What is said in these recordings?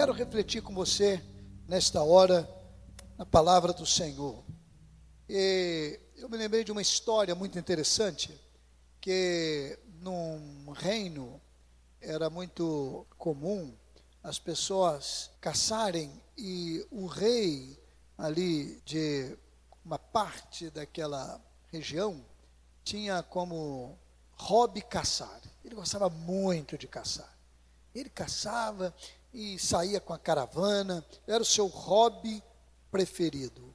quero refletir com você nesta hora na palavra do Senhor. E eu me lembrei de uma história muito interessante que num reino era muito comum as pessoas caçarem e o rei ali de uma parte daquela região tinha como hobby caçar. Ele gostava muito de caçar. Ele caçava e saía com a caravana, era o seu hobby preferido.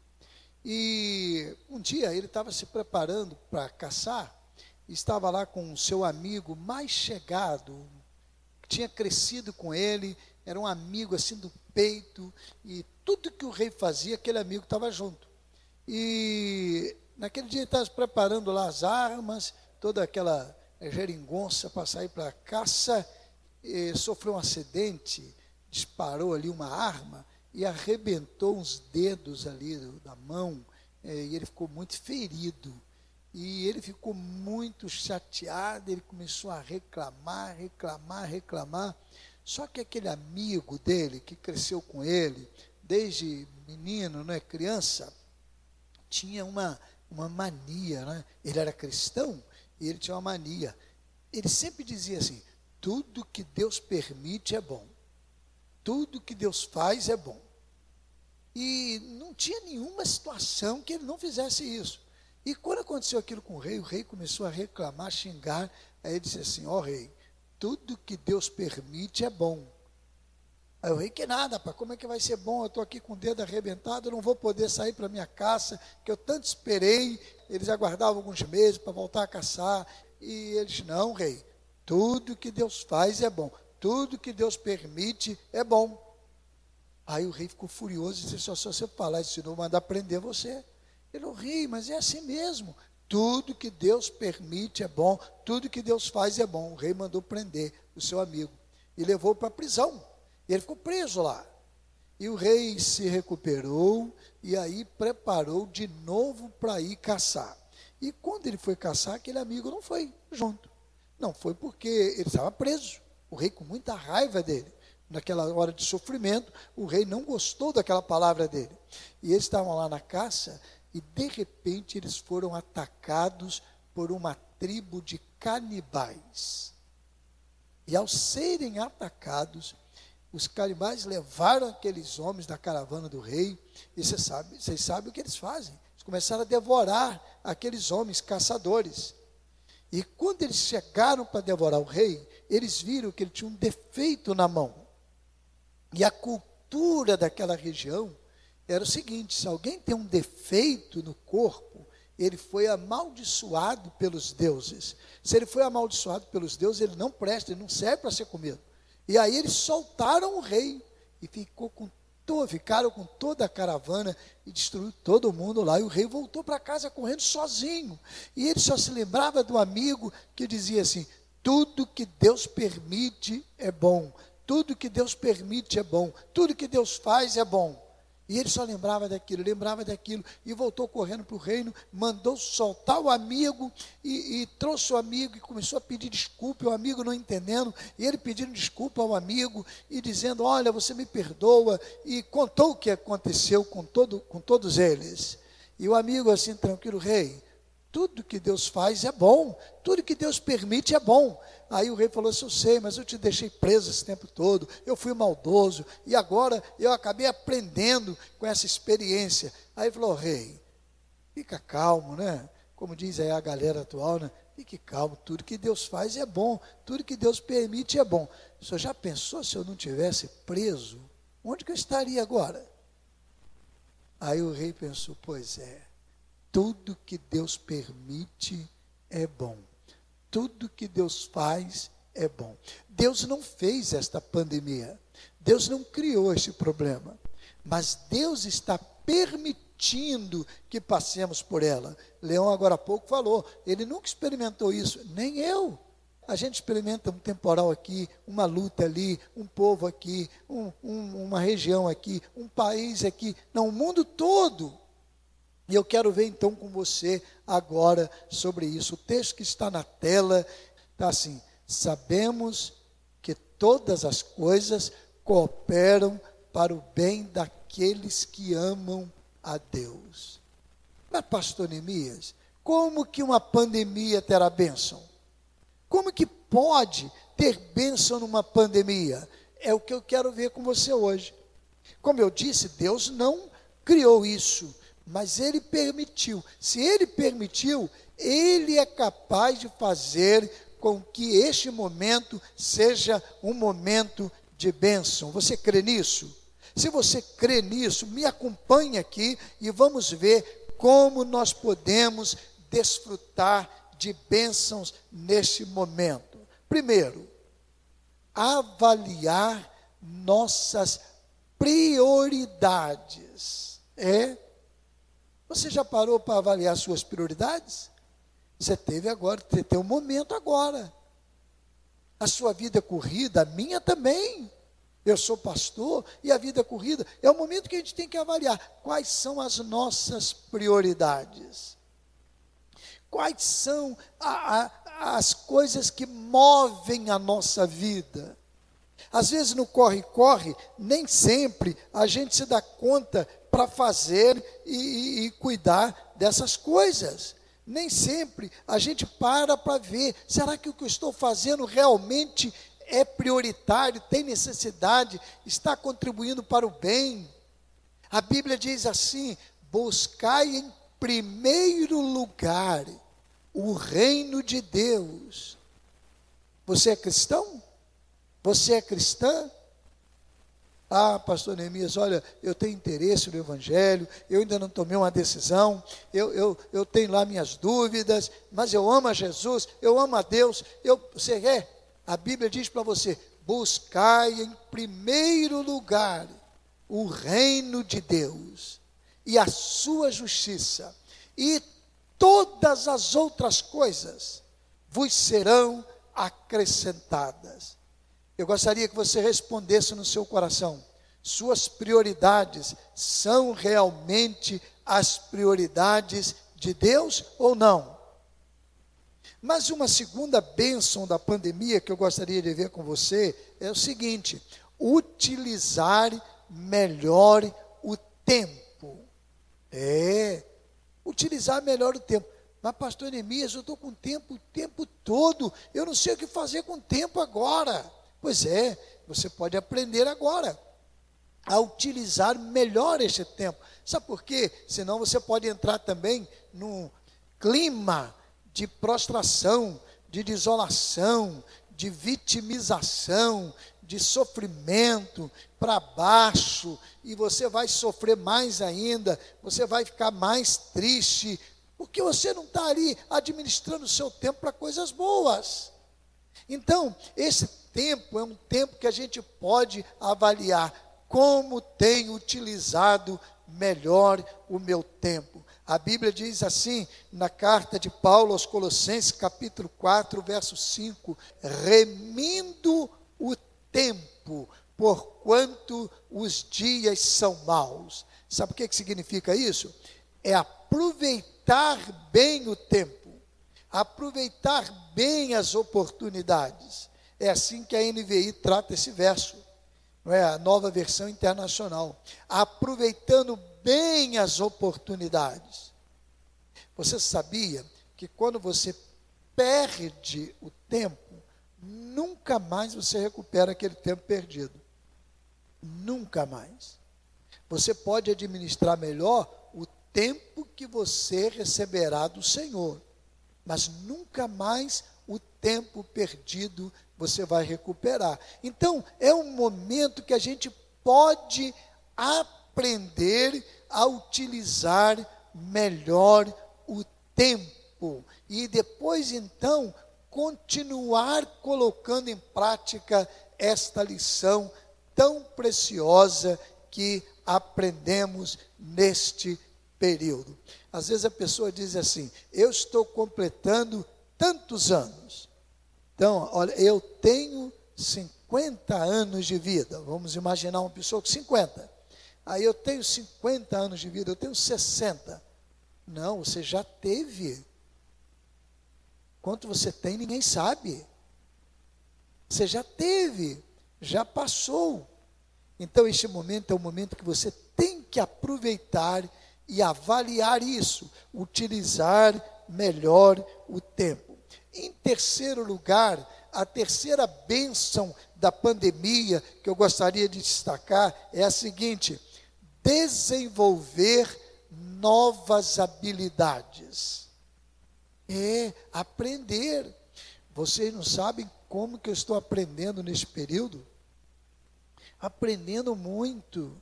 E um dia ele estava se preparando para caçar, estava lá com o seu amigo mais chegado, que tinha crescido com ele, era um amigo assim do peito, e tudo que o rei fazia, aquele amigo estava junto. E naquele dia ele estava preparando lá as armas, toda aquela geringonça para sair para a caça, sofreu um acidente, disparou ali uma arma e arrebentou uns dedos ali da mão, e ele ficou muito ferido. E ele ficou muito chateado, ele começou a reclamar, reclamar, reclamar. Só que aquele amigo dele, que cresceu com ele, desde menino, né, criança, tinha uma, uma mania, né? Ele era cristão e ele tinha uma mania. Ele sempre dizia assim: tudo que Deus permite é bom. Tudo que Deus faz é bom. E não tinha nenhuma situação que ele não fizesse isso. E quando aconteceu aquilo com o rei, o rei começou a reclamar, a xingar. Aí ele disse assim: Ó oh, rei, tudo que Deus permite é bom. Aí o rei, que nada, pá, como é que vai ser bom? Eu estou aqui com o dedo arrebentado, eu não vou poder sair para minha caça, que eu tanto esperei. Eles aguardavam alguns meses para voltar a caçar. E eles, não, rei, tudo que Deus faz é bom, tudo que Deus permite é bom. Aí o rei ficou furioso e disse: Se você falar isso, não mandar prender você. Ele, rei, mas é assim mesmo. Tudo que Deus permite é bom, tudo que Deus faz é bom. O rei mandou prender o seu amigo e levou para a prisão. E ele ficou preso lá. E o rei se recuperou e aí preparou de novo para ir caçar. E quando ele foi caçar, aquele amigo não foi junto. Não foi porque ele estava preso. O rei, com muita raiva dele, naquela hora de sofrimento, o rei não gostou daquela palavra dele. E eles estavam lá na caça e de repente eles foram atacados por uma tribo de canibais. E ao serem atacados, os canibais levaram aqueles homens da caravana do rei, e vocês sabem, vocês sabem o que eles fazem. Eles começaram a devorar aqueles homens caçadores. E quando eles chegaram para devorar o rei, eles viram que ele tinha um defeito na mão. E a cultura daquela região era o seguinte: se alguém tem um defeito no corpo, ele foi amaldiçoado pelos deuses. Se ele foi amaldiçoado pelos deuses, ele não presta, ele não serve para ser comido. E aí eles soltaram o rei e ficou com todo, ficaram com toda a caravana e destruiu todo mundo lá. E o rei voltou para casa correndo sozinho. E ele só se lembrava do amigo que dizia assim: tudo que Deus permite é bom. Tudo que Deus permite é bom. Tudo que Deus faz é bom. E ele só lembrava daquilo, lembrava daquilo, e voltou correndo para o reino, mandou soltar o amigo, e, e, trouxe o amigo, e começou a pedir desculpa, o amigo não entendendo, e ele pedindo desculpa ao amigo, e dizendo, olha, você me perdoa, e contou o que aconteceu com, todo, com todos eles. E o amigo assim, tranquilo, rei, tudo que Deus faz é bom, tudo que Deus permite é bom. Aí o rei falou assim: Eu sei, mas eu te deixei preso esse tempo todo, eu fui maldoso, e agora eu acabei aprendendo com essa experiência. Aí falou: Rei, fica calmo, né? Como diz aí a galera atual, né? Fique calmo, tudo que Deus faz é bom, tudo que Deus permite é bom. O senhor já pensou se eu não tivesse preso? Onde que eu estaria agora? Aí o rei pensou: Pois é, tudo que Deus permite é bom tudo que Deus faz é bom. Deus não fez esta pandemia. Deus não criou este problema. Mas Deus está permitindo que passemos por ela. Leão agora há pouco falou, ele nunca experimentou isso, nem eu. A gente experimenta um temporal aqui, uma luta ali, um povo aqui, um, um, uma região aqui, um país aqui, não, o mundo todo. E eu quero ver então com você agora sobre isso. O texto que está na tela está assim: sabemos que todas as coisas cooperam para o bem daqueles que amam a Deus. Mas, pastor Neemias, como que uma pandemia terá bênção? Como que pode ter bênção numa pandemia? É o que eu quero ver com você hoje. Como eu disse, Deus não criou isso, mas Ele permitiu. Se Ele permitiu, Ele é capaz de fazer com que este momento seja um momento de bênção. Você crê nisso? Se você crê nisso, me acompanhe aqui e vamos ver como nós podemos desfrutar de bênçãos neste momento. Primeiro, avaliar nossas prioridades. É? Você já parou para avaliar suas prioridades? Você teve agora, você tem um momento agora. A sua vida é corrida, a minha também. Eu sou pastor e a vida é corrida. É o momento que a gente tem que avaliar quais são as nossas prioridades. Quais são a, a, as coisas que movem a nossa vida. Às vezes no corre-corre, nem sempre a gente se dá conta para fazer e, e, e cuidar dessas coisas. Nem sempre a gente para para ver, será que o que eu estou fazendo realmente é prioritário, tem necessidade, está contribuindo para o bem? A Bíblia diz assim: buscai em primeiro lugar o reino de Deus. Você é cristão? Você é cristã? Ah, pastor Neemias, olha, eu tenho interesse no Evangelho, eu ainda não tomei uma decisão, eu, eu, eu tenho lá minhas dúvidas, mas eu amo a Jesus, eu amo a Deus. Eu, você é? A Bíblia diz para você: buscai em primeiro lugar o reino de Deus e a sua justiça, e todas as outras coisas vos serão acrescentadas. Eu gostaria que você respondesse no seu coração: suas prioridades são realmente as prioridades de Deus ou não? Mas uma segunda bênção da pandemia que eu gostaria de ver com você é o seguinte: utilizar melhor o tempo. É, utilizar melhor o tempo. Mas, pastor Neemias, eu estou com tempo o tempo todo, eu não sei o que fazer com o tempo agora. Pois é, você pode aprender agora a utilizar melhor este tempo. Sabe por quê? Senão você pode entrar também num clima de prostração, de desolação, de vitimização, de sofrimento para baixo, e você vai sofrer mais ainda, você vai ficar mais triste, porque você não está ali administrando o seu tempo para coisas boas. Então, esse tempo é um tempo que a gente pode avaliar como tenho utilizado melhor o meu tempo. A Bíblia diz assim, na carta de Paulo aos Colossenses, capítulo 4, verso 5: remindo o tempo, porquanto os dias são maus. Sabe o que, que significa isso? É aproveitar bem o tempo, aproveitar bem as oportunidades. É assim que a NVI trata esse verso, não é? A nova versão internacional. Aproveitando bem as oportunidades. Você sabia que quando você perde o tempo, nunca mais você recupera aquele tempo perdido. Nunca mais. Você pode administrar melhor o tempo que você receberá do Senhor, mas nunca mais o tempo perdido você vai recuperar. Então, é um momento que a gente pode aprender a utilizar melhor o tempo e depois então continuar colocando em prática esta lição tão preciosa que aprendemos neste período. Às vezes a pessoa diz assim: Eu estou completando tantos anos. Então, olha, eu tenho 50 anos de vida. Vamos imaginar uma pessoa com 50. Aí eu tenho 50 anos de vida, eu tenho 60. Não, você já teve. Quanto você tem, ninguém sabe. Você já teve, já passou. Então, este momento é o momento que você tem que aproveitar e avaliar isso, utilizar melhor o tempo. Em terceiro lugar, a terceira bênção da pandemia que eu gostaria de destacar é a seguinte: desenvolver novas habilidades. É aprender. Vocês não sabem como que eu estou aprendendo neste período? Aprendendo muito.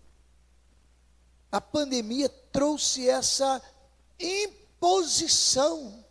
A pandemia trouxe essa imposição.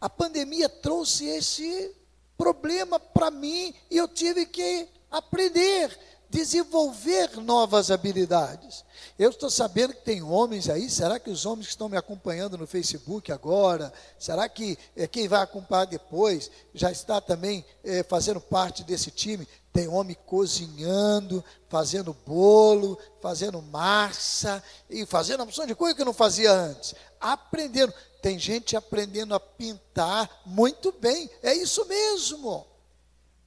A pandemia trouxe esse problema para mim e eu tive que aprender desenvolver novas habilidades. Eu estou sabendo que tem homens aí, será que os homens que estão me acompanhando no Facebook agora, será que é, quem vai acompanhar depois já está também é, fazendo parte desse time? Tem homem cozinhando, fazendo bolo, fazendo massa e fazendo uma opção de coisa que não fazia antes. Aprendendo. Tem gente aprendendo a pintar muito bem. É isso mesmo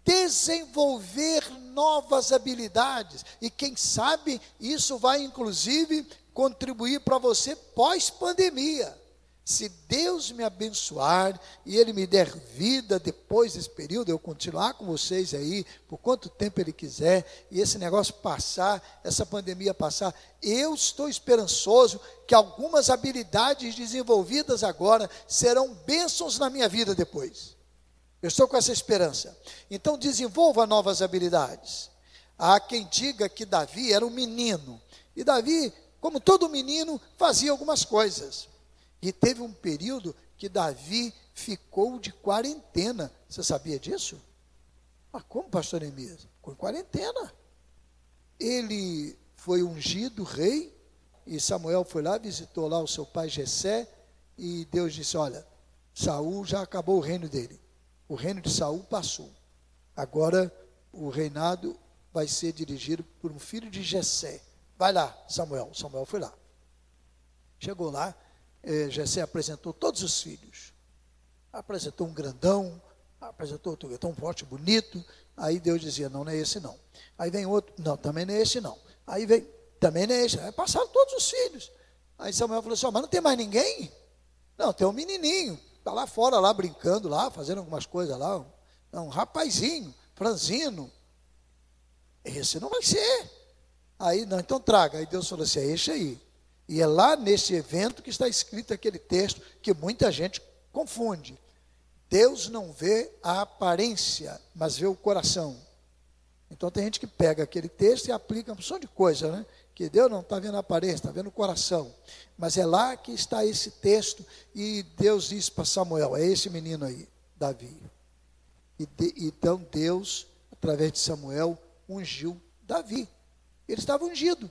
desenvolver novas habilidades. E quem sabe isso vai inclusive contribuir para você pós-pandemia. Se Deus me abençoar e Ele me der vida depois desse período, eu continuar com vocês aí, por quanto tempo Ele quiser, e esse negócio passar, essa pandemia passar, eu estou esperançoso que algumas habilidades desenvolvidas agora serão bênçãos na minha vida depois. Eu estou com essa esperança. Então desenvolva novas habilidades. Há quem diga que Davi era um menino. E Davi, como todo menino, fazia algumas coisas. E teve um período que Davi ficou de quarentena. Você sabia disso? Mas como, pastor Neemias? Ficou em quarentena. Ele foi ungido rei, e Samuel foi lá, visitou lá o seu pai Jessé, e Deus disse: Olha, Saul já acabou o reino dele. O reino de Saul passou. Agora o reinado vai ser dirigido por um filho de Jessé. Vai lá, Samuel. Samuel foi lá. Chegou lá, eh, Jessé apresentou todos os filhos. Apresentou um grandão, apresentou outro tão forte, bonito. Aí Deus dizia: Não, não é esse não. Aí vem outro: Não, também não é esse não. Aí vem: Também não é esse. Aí passaram todos os filhos. Aí Samuel falou assim: Mas não tem mais ninguém? Não, tem um menininho. Está lá fora, lá brincando, lá, fazendo algumas coisas lá. Um, um rapazinho, franzino. Esse não vai ser. Aí, não, então traga. Aí Deus falou assim: é esse aí. E é lá nesse evento que está escrito aquele texto que muita gente confunde. Deus não vê a aparência, mas vê o coração. Então tem gente que pega aquele texto e aplica uma opção de coisa, né? Que Deus não está vendo a aparência, está vendo o coração. Mas é lá que está esse texto, e Deus disse para Samuel: é esse menino aí, Davi. E de, então Deus, através de Samuel, ungiu Davi. Ele estava ungido.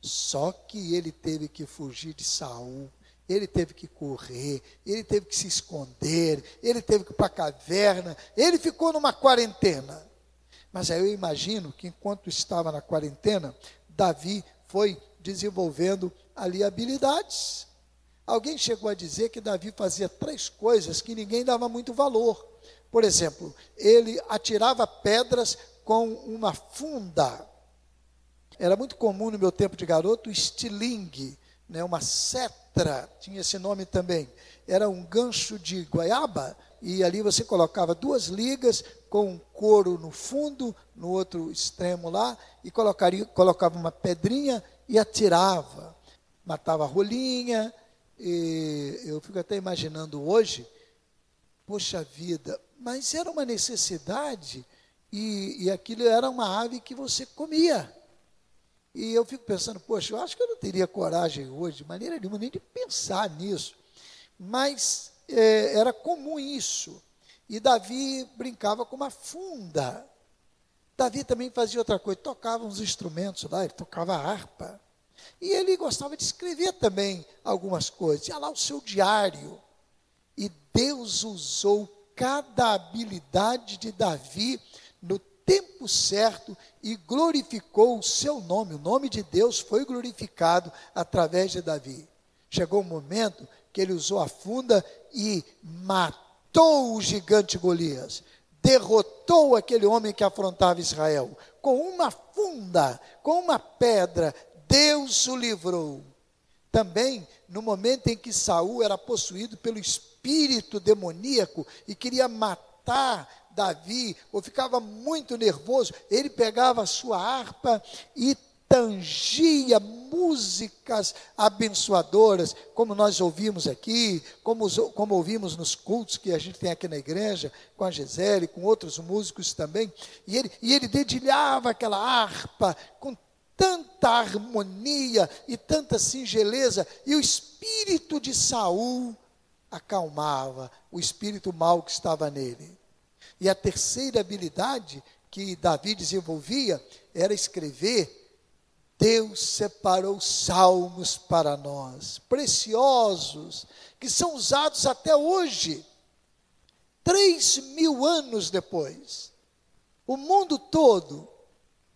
Só que ele teve que fugir de Saul, ele teve que correr, ele teve que se esconder, ele teve que ir para a caverna, ele ficou numa quarentena. Mas aí eu imagino que enquanto estava na quarentena, Davi foi desenvolvendo ali habilidades. Alguém chegou a dizer que Davi fazia três coisas que ninguém dava muito valor. Por exemplo, ele atirava pedras com uma funda. Era muito comum no meu tempo de garoto o estilingue, né, uma cetra, tinha esse nome também. Era um gancho de goiaba e ali você colocava duas ligas com um couro no fundo, no outro extremo lá, e colocaria, colocava uma pedrinha e atirava. Matava a rolinha. E eu fico até imaginando hoje, poxa vida, mas era uma necessidade e, e aquilo era uma ave que você comia. E eu fico pensando, poxa, eu acho que eu não teria coragem hoje, de maneira nenhuma, nem de pensar nisso. Mas é, era comum isso. E Davi brincava com uma funda. Davi também fazia outra coisa, tocava uns instrumentos lá, ele tocava harpa. E ele gostava de escrever também algumas coisas. Tinha lá o seu diário. E Deus usou cada habilidade de Davi no tempo certo e glorificou o seu nome. O nome de Deus foi glorificado através de Davi. Chegou o um momento que ele usou a funda e matou o gigante Golias, derrotou aquele homem que afrontava Israel. Com uma funda, com uma pedra, Deus o livrou. Também no momento em que Saul era possuído pelo espírito demoníaco e queria matar Davi, ou ficava muito nervoso, ele pegava a sua harpa e tangia músicas abençoadoras, como nós ouvimos aqui, como, como ouvimos nos cultos que a gente tem aqui na igreja, com a Gisele, com outros músicos também, e ele, e ele dedilhava aquela harpa com tanta harmonia e tanta singeleza, e o espírito de Saul acalmava o espírito mau que estava nele. E a terceira habilidade que Davi desenvolvia era escrever. Deus separou salmos para nós, preciosos, que são usados até hoje, três mil anos depois. O mundo todo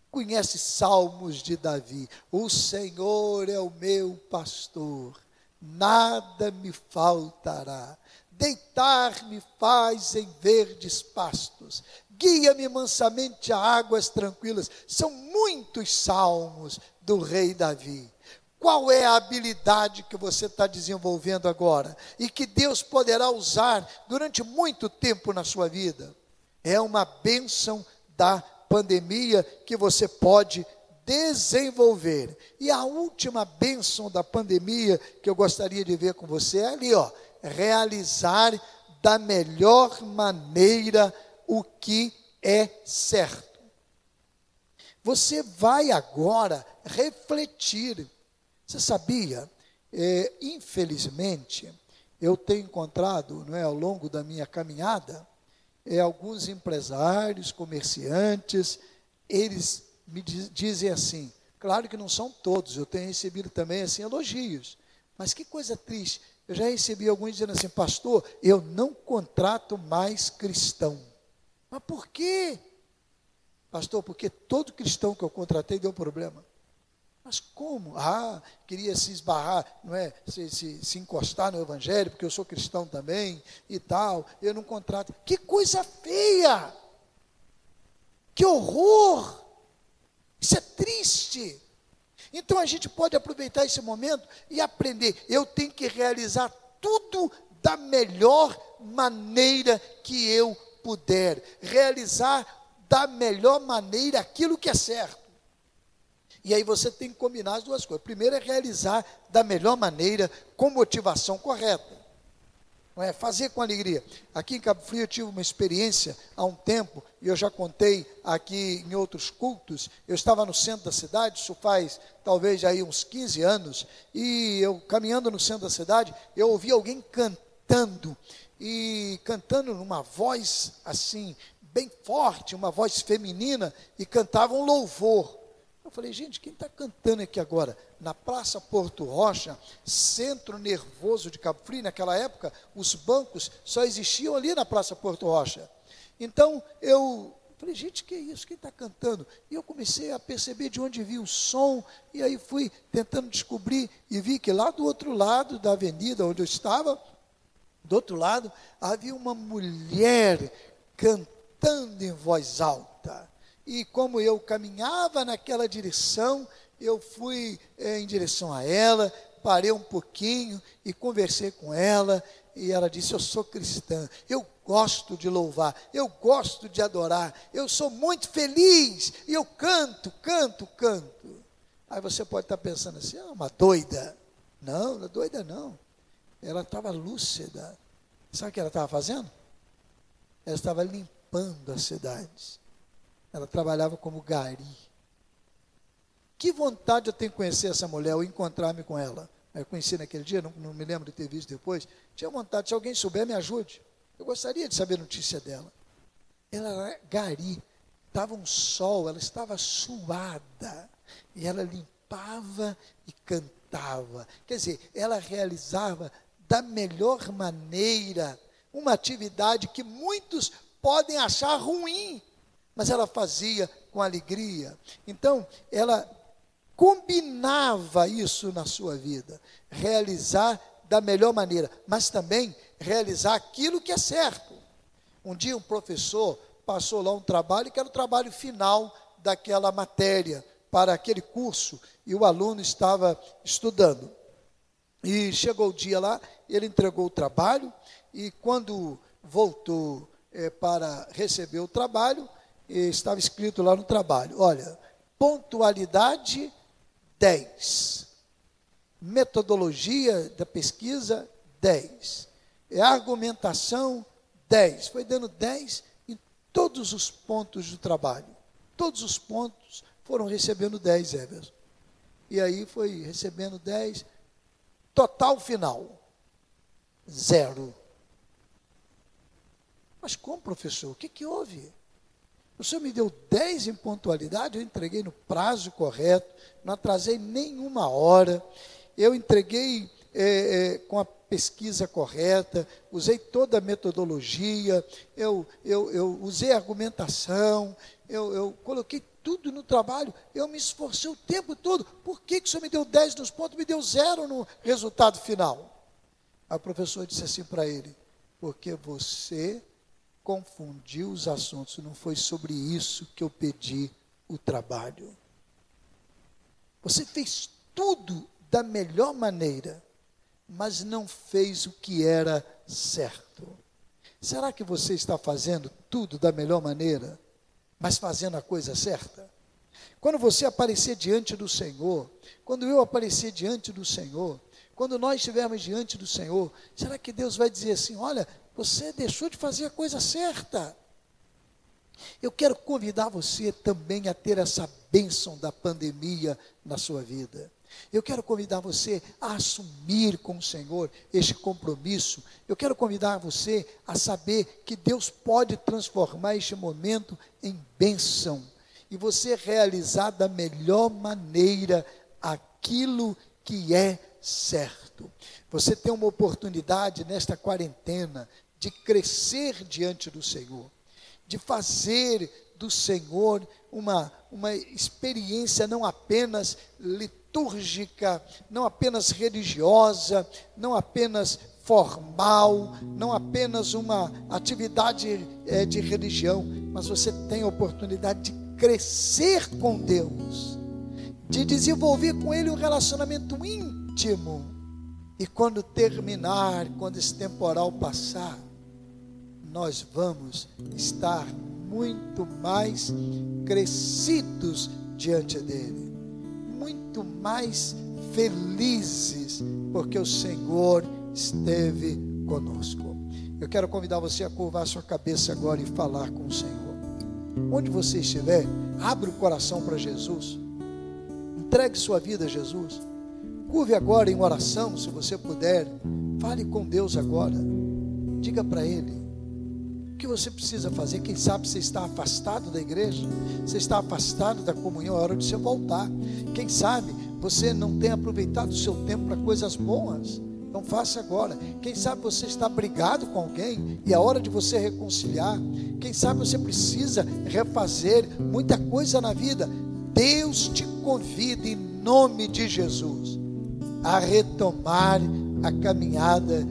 conhece salmos de Davi. O Senhor é o meu pastor, nada me faltará. Deitar-me faz em verdes pastos, guia-me mansamente a águas tranquilas. São muitos salmos do rei Davi. Qual é a habilidade que você está desenvolvendo agora e que Deus poderá usar durante muito tempo na sua vida? É uma bênção da pandemia que você pode desenvolver. E a última bênção da pandemia que eu gostaria de ver com você é ali, ó, realizar da melhor maneira o que é certo. Você vai agora refletir. Você sabia? É, infelizmente, eu tenho encontrado, não é, ao longo da minha caminhada, é, alguns empresários, comerciantes, eles me diz, dizem assim, claro que não são todos, eu tenho recebido também assim elogios, mas que coisa triste, eu já recebi alguns dizendo assim, pastor, eu não contrato mais cristão. Mas por quê? Pastor, porque todo cristão que eu contratei deu problema. Mas como? Ah, queria se esbarrar, não é? Se, se, se, encostar no Evangelho, porque eu sou cristão também e tal. Eu não contrato. Que coisa feia! Que horror! Isso é triste. Então a gente pode aproveitar esse momento e aprender. Eu tenho que realizar tudo da melhor maneira que eu puder. Realizar da melhor maneira aquilo que é certo. E aí você tem que combinar as duas coisas. Primeiro é realizar da melhor maneira, com motivação correta. Não é fazer com alegria. Aqui em Cabo Frio eu tive uma experiência há um tempo, e eu já contei aqui em outros cultos. Eu estava no centro da cidade, isso faz talvez aí uns 15 anos, e eu caminhando no centro da cidade, eu ouvi alguém cantando, e cantando numa voz assim, bem forte, uma voz feminina, e cantava um louvor. Eu falei, gente, quem está cantando aqui agora? Na Praça Porto Rocha, centro nervoso de Cabo Frio, naquela época, os bancos só existiam ali na Praça Porto Rocha. Então, eu falei, gente, que é isso? Quem está cantando? E eu comecei a perceber de onde vinha o som, e aí fui tentando descobrir, e vi que lá do outro lado da avenida onde eu estava, do outro lado, havia uma mulher cantando em voz alta e como eu caminhava naquela direção, eu fui é, em direção a ela, parei um pouquinho e conversei com ela, e ela disse: Eu sou cristã, eu gosto de louvar, eu gosto de adorar, eu sou muito feliz, e eu canto, canto, canto. Aí você pode estar pensando assim: Ah, uma doida. Não, não é doida não. Ela estava lúcida. Sabe o que ela estava fazendo? Ela estava limpando as cidades. Ela trabalhava como gari. Que vontade eu tenho de conhecer essa mulher, ou encontrar-me com ela. Eu conheci naquele dia, não, não, me lembro de ter visto depois. Tinha vontade, se alguém souber, me ajude. Eu gostaria de saber notícia dela. Ela era gari, estava um sol, ela estava suada. E ela limpava e cantava. Quer dizer, ela realizava da melhor maneira uma atividade que muitos podem achar ruim mas ela fazia com alegria. Então, ela combinava isso na sua vida, realizar da melhor maneira, mas também realizar aquilo que é certo. Um dia um professor passou lá um trabalho que era o trabalho final daquela matéria, para aquele curso, e o aluno estava estudando. E chegou o dia lá, ele entregou o trabalho, e quando voltou é, para receber o trabalho, estava escrito lá no trabalho: olha, pontualidade 10, metodologia da pesquisa 10, é argumentação 10. Foi dando 10 em todos os pontos do trabalho. Todos os pontos foram recebendo 10, Everson. E aí foi recebendo 10. Total final, zero. Mas como, professor? O que, que houve? O senhor me deu 10 em pontualidade, eu entreguei no prazo correto, não atrasei nenhuma hora, eu entreguei é, é, com a pesquisa correta, usei toda a metodologia, eu, eu, eu usei argumentação, eu, eu, coloquei tudo no trabalho, eu me esforcei o tempo todo. Por que, que o senhor me deu 10 nos pontos, me deu zero no resultado final? A professora disse assim para ele: porque você confundiu os assuntos, não foi sobre isso que eu pedi o trabalho. Você fez tudo da melhor maneira mas não fez o que era certo. Será que você está fazendo tudo da melhor maneira, mas fazendo a coisa certa? Quando você aparecer diante do Senhor, quando eu aparecer diante do Senhor, quando nós estivermos diante do Senhor, será que Deus vai dizer assim: olha, você deixou de fazer a coisa certa? Eu quero convidar você também a ter essa bênção da pandemia na sua vida. Eu quero convidar você a assumir com o Senhor este compromisso. Eu quero convidar você a saber que Deus pode transformar este momento em bênção e você realizar da melhor maneira aquilo que é certo. Você tem uma oportunidade nesta quarentena de crescer diante do Senhor, de fazer do Senhor uma, uma experiência não apenas litúrgica, litúrgica, não apenas religiosa, não apenas formal, não apenas uma atividade é, de religião, mas você tem a oportunidade de crescer com Deus, de desenvolver com Ele um relacionamento íntimo. E quando terminar, quando esse temporal passar, nós vamos estar muito mais crescidos diante dele muito mais felizes, porque o Senhor esteve conosco. Eu quero convidar você a curvar sua cabeça agora e falar com o Senhor. Onde você estiver, abre o coração para Jesus. Entregue sua vida a Jesus. Curve agora em oração, se você puder. Fale com Deus agora. Diga para Ele que você precisa fazer? Quem sabe você está afastado da igreja, você está afastado da comunhão, é hora de você voltar. Quem sabe você não tem aproveitado o seu tempo para coisas boas. Então faça agora. Quem sabe você está brigado com alguém e é hora de você reconciliar. Quem sabe você precisa refazer muita coisa na vida. Deus te convida em nome de Jesus a retomar a caminhada